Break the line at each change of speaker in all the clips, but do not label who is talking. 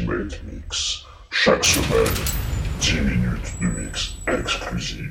Ultimate Mix. Chaque semaine, 10 minutes de mix exclusif.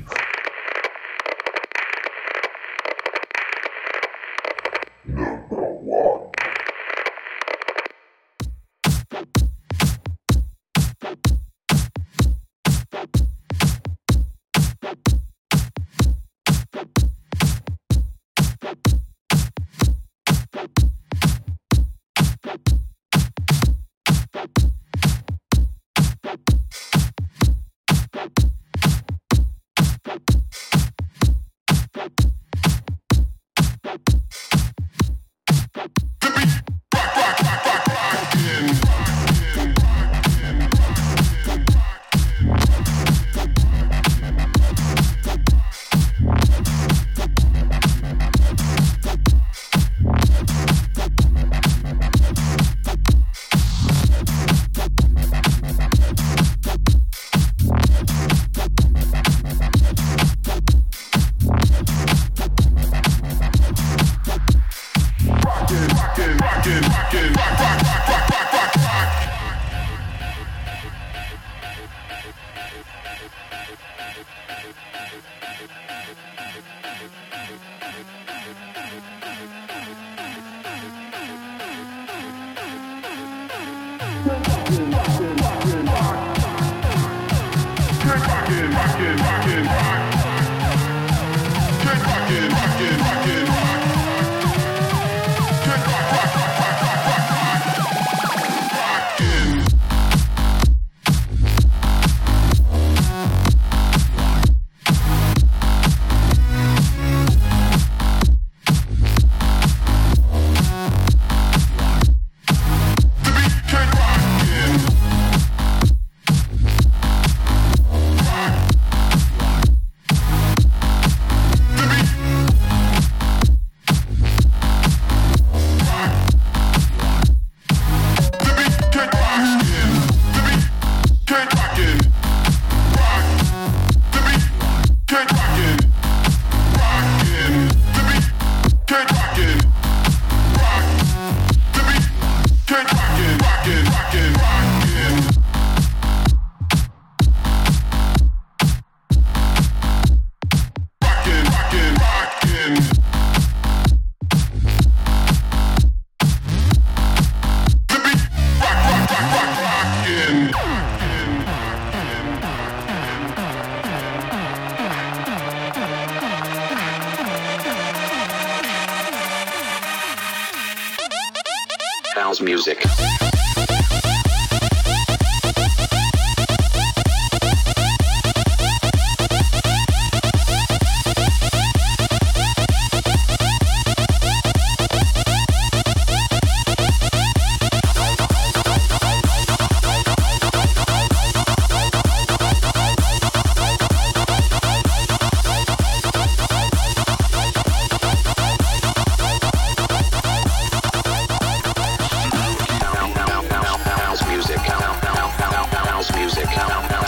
house music. now.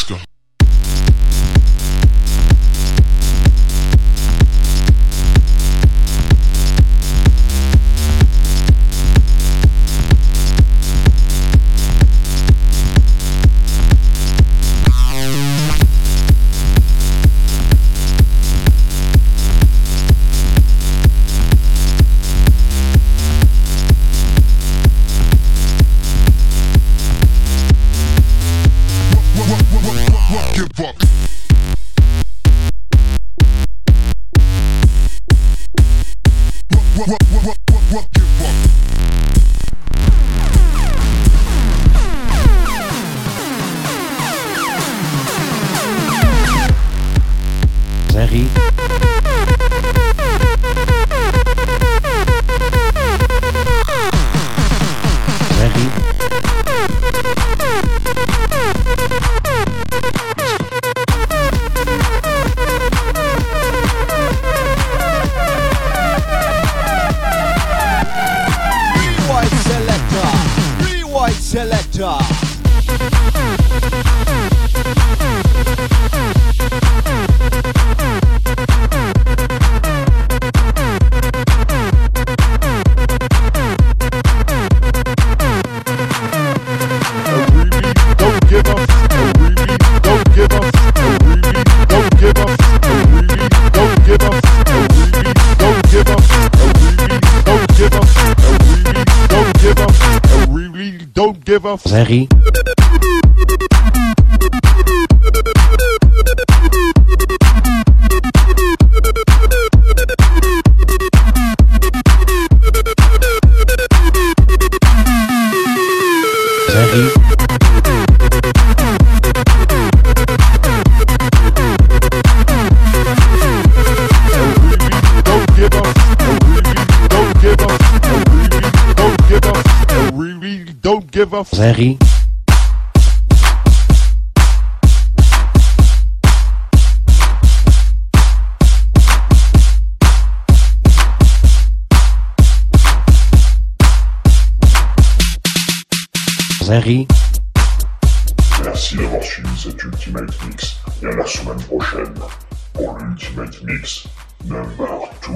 Let's go. Paris.
give a Zerry. Zerry. Zerry.
Merci d'avoir suivi cet Ultimate Mix et à la semaine prochaine pour l'Ultimate Mix number 2.